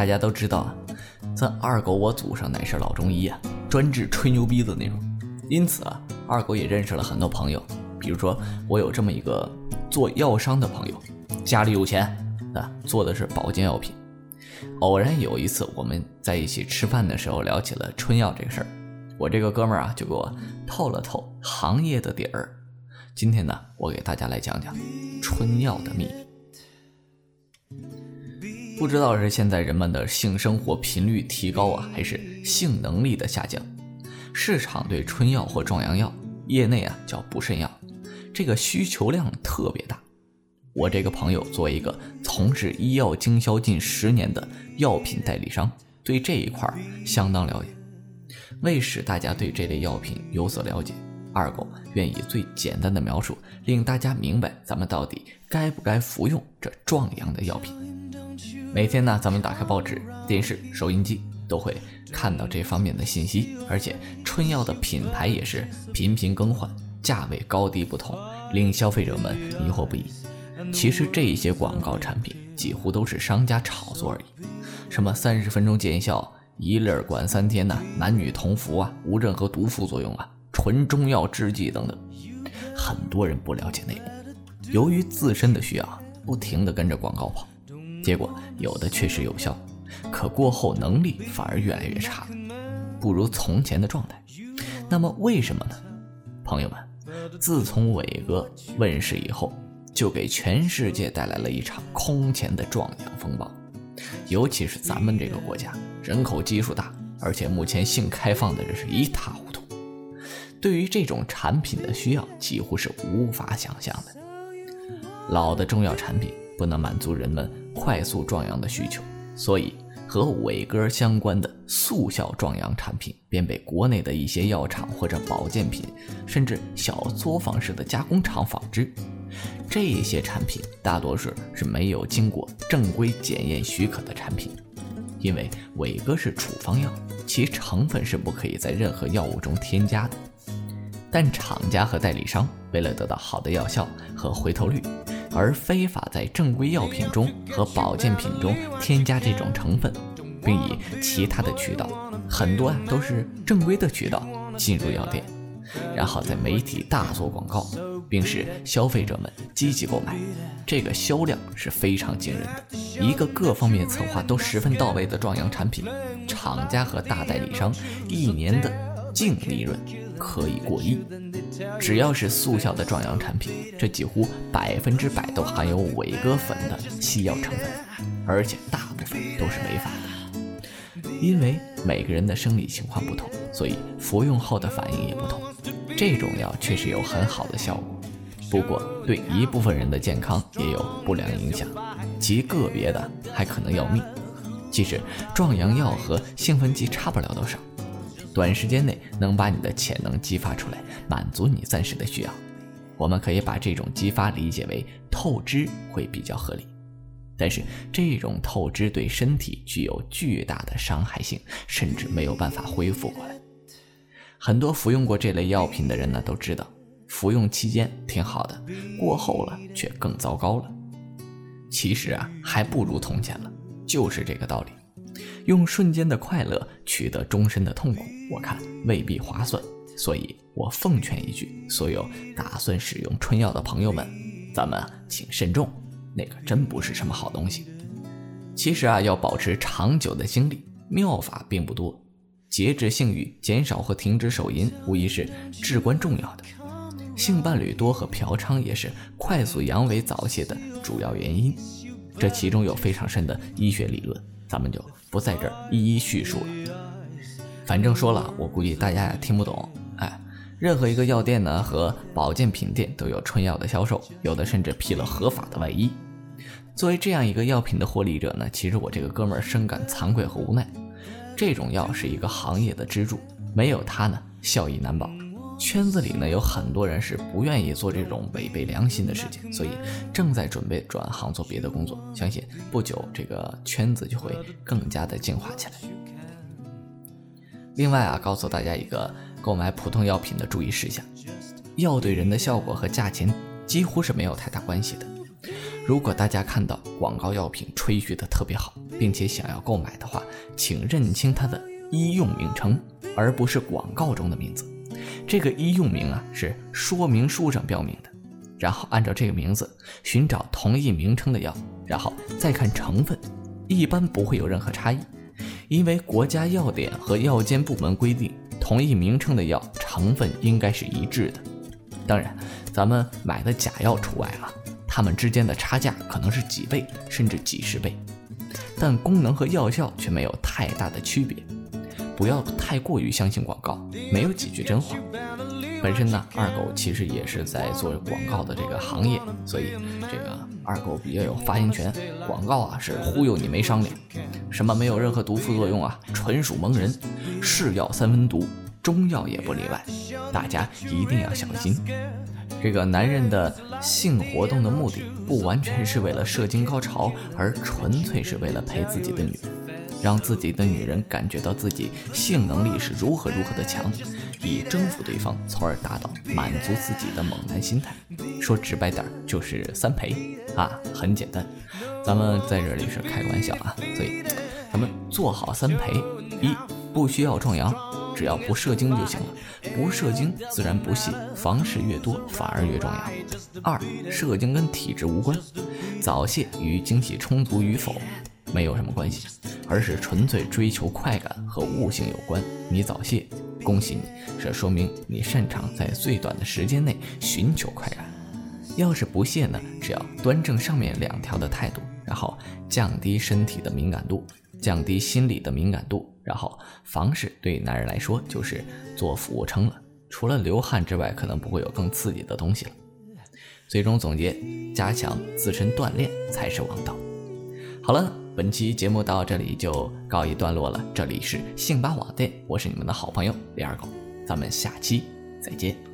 大家都知道啊，咱二狗我祖上乃是老中医啊，专治吹牛逼的那种。因此啊，二狗也认识了很多朋友，比如说我有这么一个做药商的朋友，家里有钱啊，做的是保健药品。偶然有一次我们在一起吃饭的时候聊起了春药这个事儿，我这个哥们儿啊就给我透了透行业的底儿。今天呢，我给大家来讲讲春药的秘密。不知道是现在人们的性生活频率提高啊，还是性能力的下降，市场对春药或壮阳药，业内啊叫补肾药，这个需求量特别大。我这个朋友作为一个从事医药经销近十年的药品代理商，对这一块相当了解。为使大家对这类药品有所了解，二狗愿以最简单的描述，令大家明白咱们到底该不该服用这壮阳的药品。每天呢，咱们打开报纸、电视、收音机，都会看到这方面的信息。而且春药的品牌也是频频更换，价位高低不同，令消费者们迷惑不已。其实这些广告产品几乎都是商家炒作而已，什么三十分钟见效、一粒管三天呐，男女同服啊，无任何毒副作用啊，纯中药制剂等等，很多人不了解内幕，由于自身的需要，不停地跟着广告跑。结果有的确实有效，可过后能力反而越来越差，不如从前的状态。那么为什么呢？朋友们，自从伟哥问世以后，就给全世界带来了一场空前的壮阳风暴。尤其是咱们这个国家，人口基数大，而且目前性开放的人是一塌糊涂，对于这种产品的需要几乎是无法想象的。老的中药产品不能满足人们。快速壮阳的需求，所以和伟哥相关的速效壮阳产品便被国内的一些药厂或者保健品，甚至小作坊式的加工厂仿制。这些产品大多数是没有经过正规检验许可的产品，因为伟哥是处方药，其成分是不可以在任何药物中添加的。但厂家和代理商为了得到好的药效和回头率。而非法在正规药品中和保健品中添加这种成分，并以其他的渠道，很多啊都是正规的渠道进入药店，然后在媒体大做广告，并使消费者们积极购买，这个销量是非常惊人的。一个各方面策划都十分到位的壮阳产品，厂家和大代理商一年的净利润可以过亿。只要是速效的壮阳产品，这几乎百分之百都含有伟哥粉的西药成分，而且大部分都是违法的。因为每个人的生理情况不同，所以服用后的反应也不同。这种药确实有很好的效果，不过对一部分人的健康也有不良影响，极个别的还可能要命。其实壮阳药和兴奋剂差不了多少。短时间内能把你的潜能激发出来，满足你暂时的需要。我们可以把这种激发理解为透支，会比较合理。但是这种透支对身体具有巨大的伤害性，甚至没有办法恢复过来。很多服用过这类药品的人呢，都知道服用期间挺好的，过后了却更糟糕了。其实啊，还不如从前了，就是这个道理。用瞬间的快乐取得终身的痛苦，我看未必划算。所以我奉劝一句：所有打算使用春药的朋友们，咱们请慎重，那个真不是什么好东西。其实啊，要保持长久的精力，妙法并不多。节制性欲，减少或停止手淫，无疑是至关重要的。性伴侣多和嫖娼也是快速阳痿早泄的主要原因。这其中有非常深的医学理论。咱们就不在这儿一一叙述了。反正说了，我估计大家也听不懂。哎，任何一个药店呢和保健品店都有春药的销售，有的甚至披了合法的外衣。作为这样一个药品的获利者呢，其实我这个哥们儿深感惭愧和无奈。这种药是一个行业的支柱，没有它呢，效益难保。圈子里呢有很多人是不愿意做这种违背良心的事情，所以正在准备转行做别的工作。相信不久这个圈子就会更加的净化起来。另外啊，告诉大家一个购买普通药品的注意事项：药对人的效果和价钱几乎是没有太大关系的。如果大家看到广告药品吹嘘的特别好，并且想要购买的话，请认清它的医用名称，而不是广告中的名字。这个医用名啊是说明书上标明的，然后按照这个名字寻找同一名称的药，然后再看成分，一般不会有任何差异，因为国家药典和药监部门规定，同一名称的药成分应该是一致的。当然，咱们买的假药除外啊。它们之间的差价可能是几倍甚至几十倍，但功能和药效却没有太大的区别。不要太过于相信广告，没有几句真话。本身呢，二狗其实也是在做广告的这个行业，所以这个二狗比较有发言权。广告啊是忽悠你没商量，什么没有任何毒副作用啊，纯属蒙人。是药三分毒，中药也不例外，大家一定要小心。这个男人的性活动的目的不完全是为了射精高潮，而纯粹是为了陪自己的女人，让自己的女人感觉到自己性能力是如何如何的强，以征服对方，从而达到满足自己的猛男心态。说直白点儿就是三陪啊，很简单。咱们在这里是开个玩笑啊，所以咱们做好三陪：一，不需要壮阳。只要不射精就行了，不射精自然不泄，房事越多反而越壮阳。二，射精跟体质无关，早泄与精气充足与否没有什么关系，而是纯粹追求快感和悟性有关。你早泄，恭喜你，这说明你擅长在最短的时间内寻求快感。要是不泄呢，只要端正上面两条的态度，然后降低身体的敏感度。降低心理的敏感度，然后房事对男人来说就是做俯卧撑了。除了流汗之外，可能不会有更刺激的东西了。最终总结：加强自身锻炼才是王道。好了，本期节目到这里就告一段落了。这里是信巴网店，我是你们的好朋友李二狗，咱们下期再见。